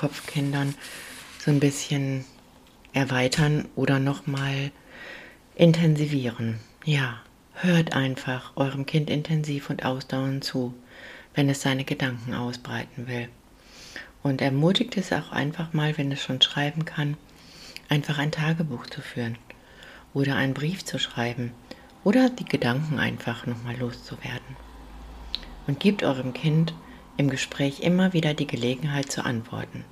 Kopfkindern so ein bisschen erweitern oder nochmal intensivieren. Ja, hört einfach eurem Kind intensiv und ausdauernd zu, wenn es seine Gedanken ausbreiten will. Und ermutigt es auch einfach mal, wenn es schon schreiben kann, einfach ein Tagebuch zu führen oder einen Brief zu schreiben oder die Gedanken einfach nochmal loszuwerden. Und gebt eurem Kind im Gespräch immer wieder die Gelegenheit zu antworten.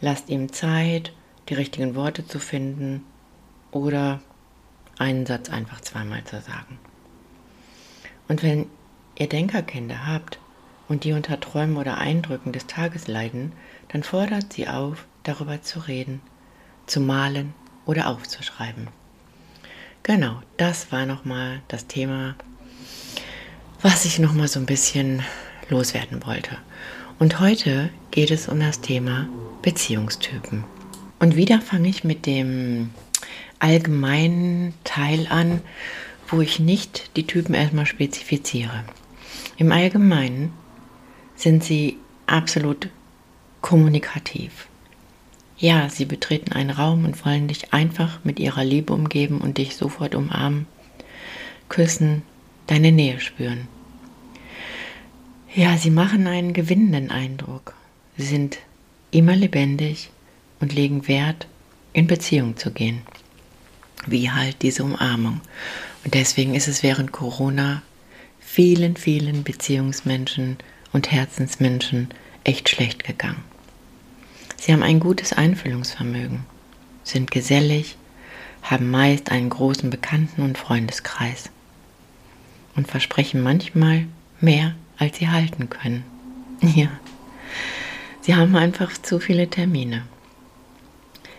Lasst ihm Zeit, die richtigen Worte zu finden oder einen Satz einfach zweimal zu sagen. Und wenn ihr Denkerkinder habt und die unter Träumen oder Eindrücken des Tages leiden, dann fordert sie auf, darüber zu reden, zu malen oder aufzuschreiben. Genau, das war nochmal das Thema, was ich nochmal so ein bisschen loswerden wollte. Und heute geht es um das Thema Beziehungstypen. Und wieder fange ich mit dem allgemeinen Teil an, wo ich nicht die Typen erstmal spezifiziere. Im Allgemeinen sind sie absolut kommunikativ. Ja, sie betreten einen Raum und wollen dich einfach mit ihrer Liebe umgeben und dich sofort umarmen, küssen, deine Nähe spüren. Ja, sie machen einen gewinnenden Eindruck. Sie sind immer lebendig und legen Wert, in Beziehung zu gehen. Wie halt diese Umarmung. Und deswegen ist es während Corona vielen, vielen Beziehungsmenschen und Herzensmenschen echt schlecht gegangen. Sie haben ein gutes Einfühlungsvermögen, sind gesellig, haben meist einen großen Bekannten- und Freundeskreis und versprechen manchmal mehr als sie halten können. Ja, sie haben einfach zu viele Termine.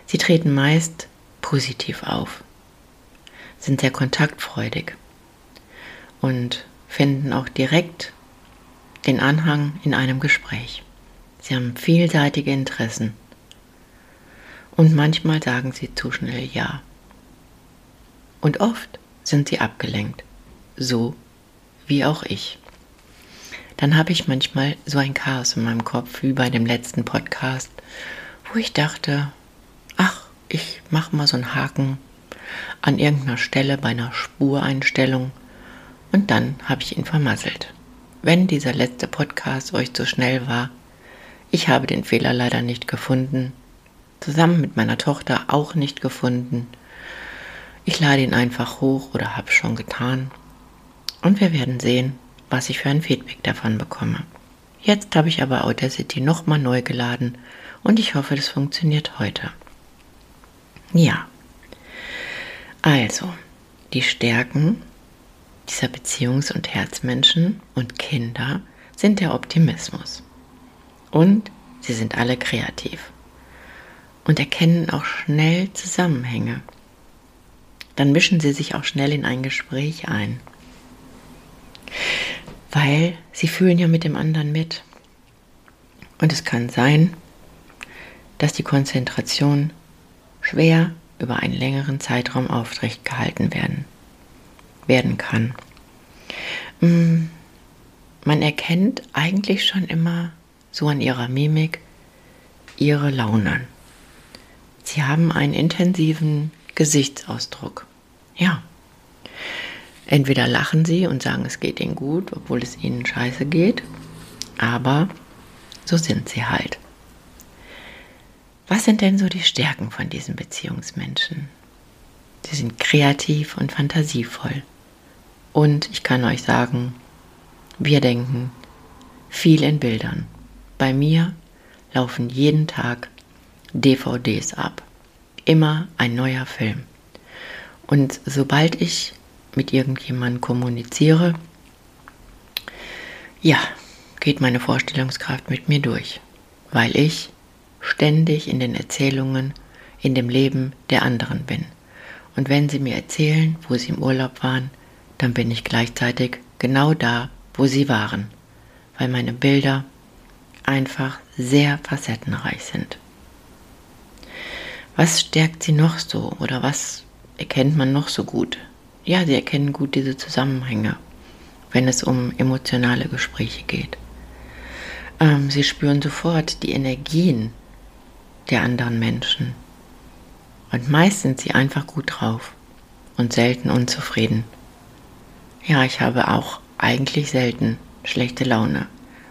Sie treten meist positiv auf, sind sehr kontaktfreudig und finden auch direkt den Anhang in einem Gespräch. Sie haben vielseitige Interessen und manchmal sagen sie zu schnell Ja. Und oft sind sie abgelenkt, so wie auch ich dann habe ich manchmal so ein Chaos in meinem Kopf, wie bei dem letzten Podcast, wo ich dachte, ach, ich mache mal so einen Haken an irgendeiner Stelle bei einer Spureinstellung und dann habe ich ihn vermasselt. Wenn dieser letzte Podcast euch zu schnell war, ich habe den Fehler leider nicht gefunden, zusammen mit meiner Tochter auch nicht gefunden. Ich lade ihn einfach hoch oder habe schon getan und wir werden sehen, was ich für ein Feedback davon bekomme. Jetzt habe ich aber Audacity nochmal neu geladen und ich hoffe, das funktioniert heute. Ja, also die Stärken dieser Beziehungs- und Herzmenschen und Kinder sind der Optimismus. Und sie sind alle kreativ und erkennen auch schnell Zusammenhänge. Dann mischen sie sich auch schnell in ein Gespräch ein weil sie fühlen ja mit dem anderen mit. Und es kann sein, dass die Konzentration schwer über einen längeren Zeitraum aufrecht gehalten werden, werden kann. Mm, man erkennt eigentlich schon immer so an ihrer Mimik ihre Launen. Sie haben einen intensiven Gesichtsausdruck. Ja, Entweder lachen sie und sagen, es geht ihnen gut, obwohl es ihnen scheiße geht, aber so sind sie halt. Was sind denn so die Stärken von diesen Beziehungsmenschen? Sie sind kreativ und fantasievoll. Und ich kann euch sagen, wir denken viel in Bildern. Bei mir laufen jeden Tag DVDs ab. Immer ein neuer Film. Und sobald ich mit irgendjemandem kommuniziere, ja, geht meine Vorstellungskraft mit mir durch, weil ich ständig in den Erzählungen, in dem Leben der anderen bin. Und wenn sie mir erzählen, wo sie im Urlaub waren, dann bin ich gleichzeitig genau da, wo sie waren, weil meine Bilder einfach sehr facettenreich sind. Was stärkt sie noch so oder was erkennt man noch so gut? Ja, sie erkennen gut diese Zusammenhänge, wenn es um emotionale Gespräche geht. Ähm, sie spüren sofort die Energien der anderen Menschen. Und meist sind sie einfach gut drauf und selten unzufrieden. Ja, ich habe auch eigentlich selten schlechte Laune,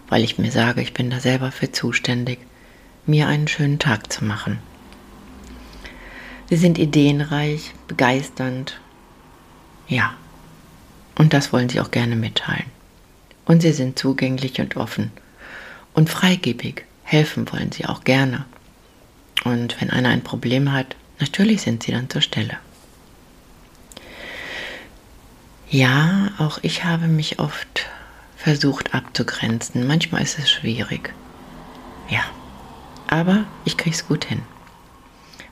weil ich mir sage, ich bin da selber für zuständig, mir einen schönen Tag zu machen. Sie sind ideenreich, begeisternd, ja, und das wollen sie auch gerne mitteilen. Und sie sind zugänglich und offen und freigebig, helfen wollen sie auch gerne. Und wenn einer ein Problem hat, natürlich sind sie dann zur Stelle. Ja, auch ich habe mich oft versucht abzugrenzen. Manchmal ist es schwierig. Ja, aber ich kriege es gut hin.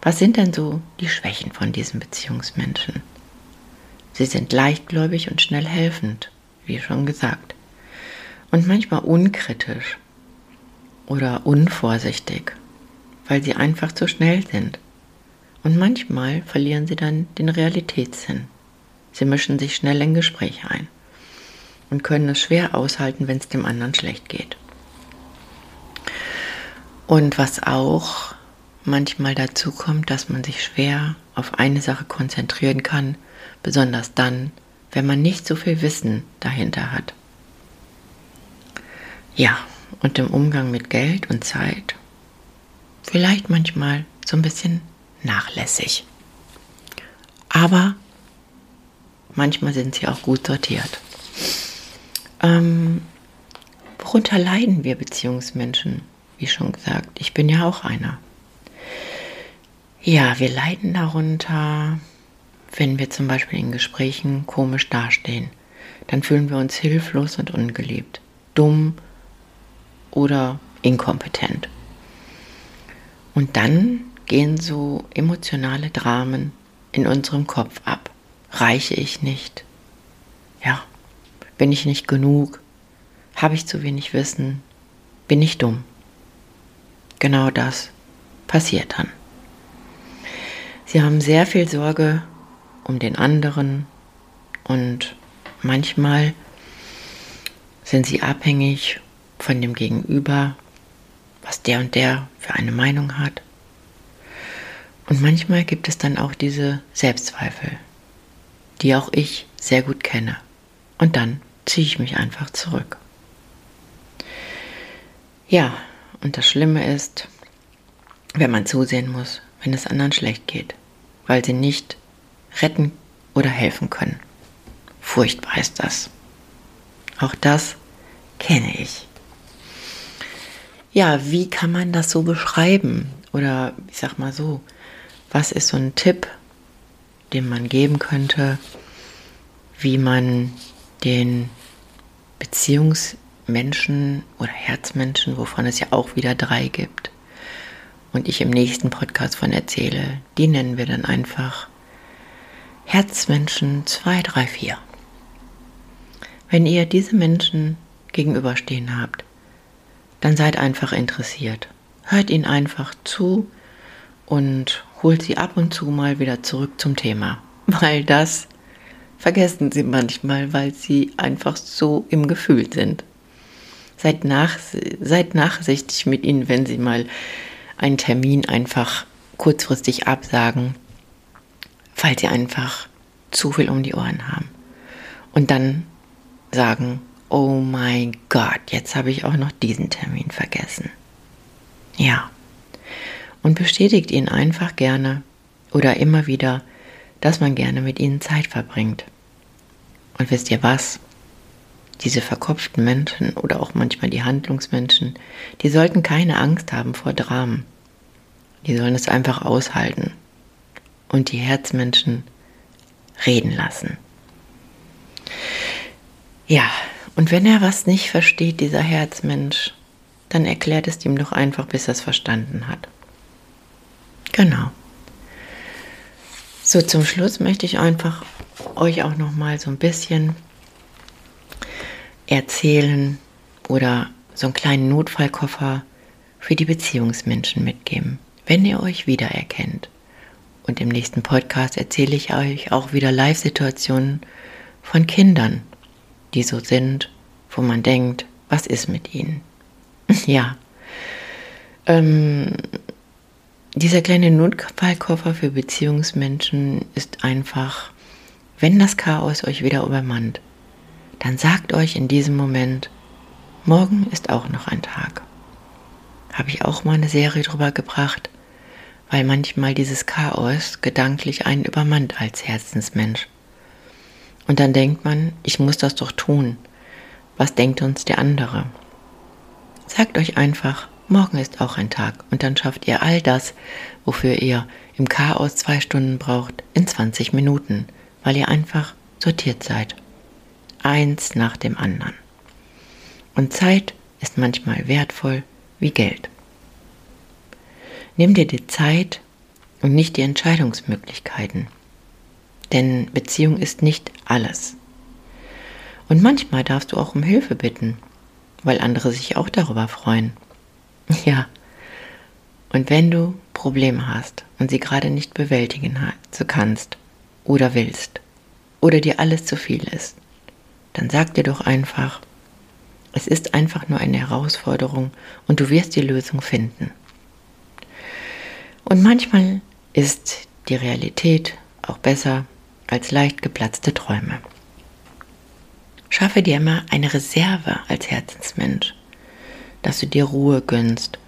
Was sind denn so die Schwächen von diesen Beziehungsmenschen? Sie sind leichtgläubig und schnell helfend, wie schon gesagt. Und manchmal unkritisch oder unvorsichtig, weil sie einfach zu schnell sind. Und manchmal verlieren sie dann den Realitätssinn. Sie mischen sich schnell in Gespräche ein und können es schwer aushalten, wenn es dem anderen schlecht geht. Und was auch manchmal dazu kommt, dass man sich schwer auf eine Sache konzentrieren kann, besonders dann, wenn man nicht so viel Wissen dahinter hat. Ja, und im Umgang mit Geld und Zeit vielleicht manchmal so ein bisschen nachlässig. Aber Manchmal sind sie auch gut sortiert. Ähm, worunter leiden wir Beziehungsmenschen? Wie schon gesagt, ich bin ja auch einer. Ja, wir leiden darunter, wenn wir zum Beispiel in Gesprächen komisch dastehen. Dann fühlen wir uns hilflos und ungeliebt, dumm oder inkompetent. Und dann gehen so emotionale Dramen in unserem Kopf ab reiche ich nicht? Ja, bin ich nicht genug? Habe ich zu wenig Wissen? Bin ich dumm? Genau das passiert dann. Sie haben sehr viel Sorge um den anderen und manchmal sind sie abhängig von dem Gegenüber, was der und der für eine Meinung hat. Und manchmal gibt es dann auch diese Selbstzweifel, die auch ich sehr gut kenne. Und dann ziehe ich mich einfach zurück. Ja, und das Schlimme ist, wenn man zusehen muss, wenn es anderen schlecht geht, weil sie nicht retten oder helfen können. Furchtbar ist das. Auch das kenne ich. Ja, wie kann man das so beschreiben? Oder ich sag mal so, was ist so ein Tipp, den man geben könnte, wie man den Beziehungsmenschen oder Herzmenschen, wovon es ja auch wieder drei gibt, und ich im nächsten Podcast von erzähle, die nennen wir dann einfach Herzmenschen 2, 3, 4. Wenn ihr diese Menschen gegenüberstehen habt, dann seid einfach interessiert. Hört ihnen einfach zu und holt sie ab und zu mal wieder zurück zum Thema, weil das vergessen sie manchmal, weil sie einfach so im Gefühl sind. Seid, nach, seid nachsichtig mit ihnen, wenn sie mal einen Termin einfach kurzfristig absagen, weil sie einfach zu viel um die Ohren haben. Und dann sagen, oh mein Gott, jetzt habe ich auch noch diesen Termin vergessen. Ja und bestätigt ihnen einfach gerne oder immer wieder, dass man gerne mit ihnen Zeit verbringt. Und wisst ihr was? Diese verkopften Menschen oder auch manchmal die Handlungsmenschen, die sollten keine Angst haben vor Dramen. Die sollen es einfach aushalten und die Herzmenschen reden lassen. Ja, und wenn er was nicht versteht, dieser Herzmensch, dann erklärt es ihm doch einfach, bis er es verstanden hat. Genau. So zum Schluss möchte ich einfach euch auch noch mal so ein bisschen erzählen oder so einen kleinen Notfallkoffer für die Beziehungsmenschen mitgeben, wenn ihr euch wiedererkennt. Und im nächsten Podcast erzähle ich euch auch wieder Live-Situationen von Kindern, die so sind, wo man denkt, was ist mit ihnen? ja. Ähm, dieser kleine Notfallkoffer für Beziehungsmenschen ist einfach, wenn das Chaos euch wieder übermannt, dann sagt euch in diesem Moment, morgen ist auch noch ein Tag. Habe ich auch mal eine Serie drüber gebracht, weil manchmal dieses Chaos gedanklich einen übermannt als Herzensmensch. Und dann denkt man, ich muss das doch tun. Was denkt uns der andere? Sagt euch einfach, morgen ist auch ein Tag und dann schafft ihr all das, wofür ihr im Chaos zwei Stunden braucht, in 20 Minuten, weil ihr einfach sortiert seid. Eins nach dem anderen. Und Zeit ist manchmal wertvoll wie Geld. Nimm dir die Zeit und nicht die Entscheidungsmöglichkeiten. Denn Beziehung ist nicht alles. Und manchmal darfst du auch um Hilfe bitten, weil andere sich auch darüber freuen. Ja. Und wenn du Probleme hast und sie gerade nicht bewältigen kannst oder willst oder dir alles zu viel ist, dann sag dir doch einfach, es ist einfach nur eine Herausforderung und du wirst die Lösung finden. Und manchmal ist die Realität auch besser als leicht geplatzte Träume. Schaffe dir immer eine Reserve als Herzensmensch, dass du dir Ruhe gönnst,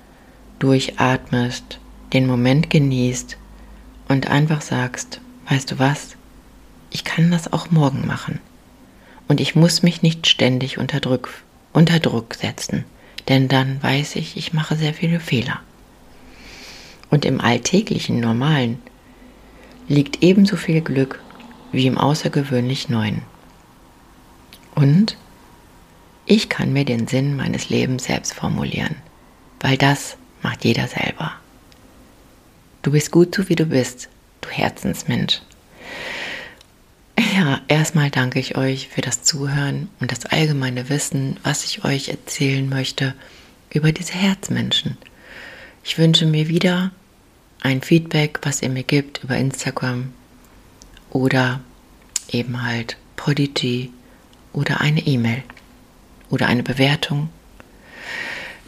durchatmest, den Moment genießt und einfach sagst, weißt du was, ich kann das auch morgen machen. Und ich muss mich nicht ständig unter Druck, unter Druck setzen, denn dann weiß ich, ich mache sehr viele Fehler. Und im alltäglichen Normalen liegt ebenso viel Glück wie im außergewöhnlich Neuen. Und ich kann mir den Sinn meines Lebens selbst formulieren, weil das macht jeder selber. Du bist gut so wie du bist, du Herzensmensch. Ja, erstmal danke ich euch für das Zuhören und das allgemeine Wissen, was ich euch erzählen möchte über diese Herzmenschen. Ich wünsche mir wieder ein Feedback, was ihr mir gibt über Instagram oder eben halt Podigy oder eine E-Mail oder eine Bewertung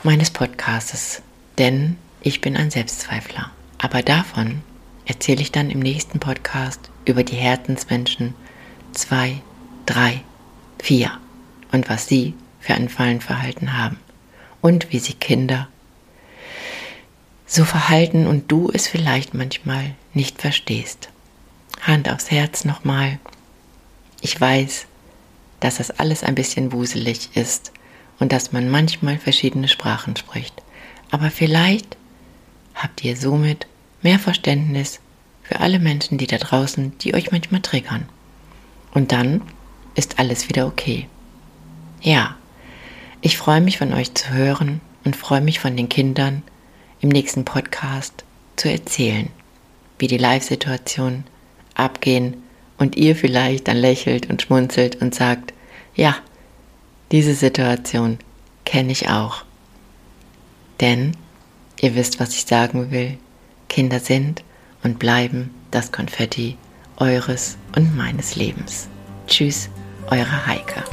meines Podcastes, denn ich bin ein Selbstzweifler. Aber davon erzähle ich dann im nächsten Podcast über die Herzensmenschen 2, 3, 4 und was sie für ein Fallenverhalten haben und wie sie Kinder so verhalten und du es vielleicht manchmal nicht verstehst. Hand aufs Herz nochmal. Ich weiß, dass das alles ein bisschen wuselig ist und dass man manchmal verschiedene Sprachen spricht. Aber vielleicht habt ihr somit mehr Verständnis für alle Menschen, die da draußen, die euch manchmal triggern. Und dann ist alles wieder okay. Ja, ich freue mich von euch zu hören und freue mich von den Kindern, im nächsten Podcast zu erzählen, wie die Live-Situationen abgehen und ihr vielleicht dann lächelt und schmunzelt und sagt, ja, diese Situation kenne ich auch. Denn ihr wisst, was ich sagen will. Kinder sind und bleiben das Konfetti eures und meines Lebens. Tschüss, eure Heike.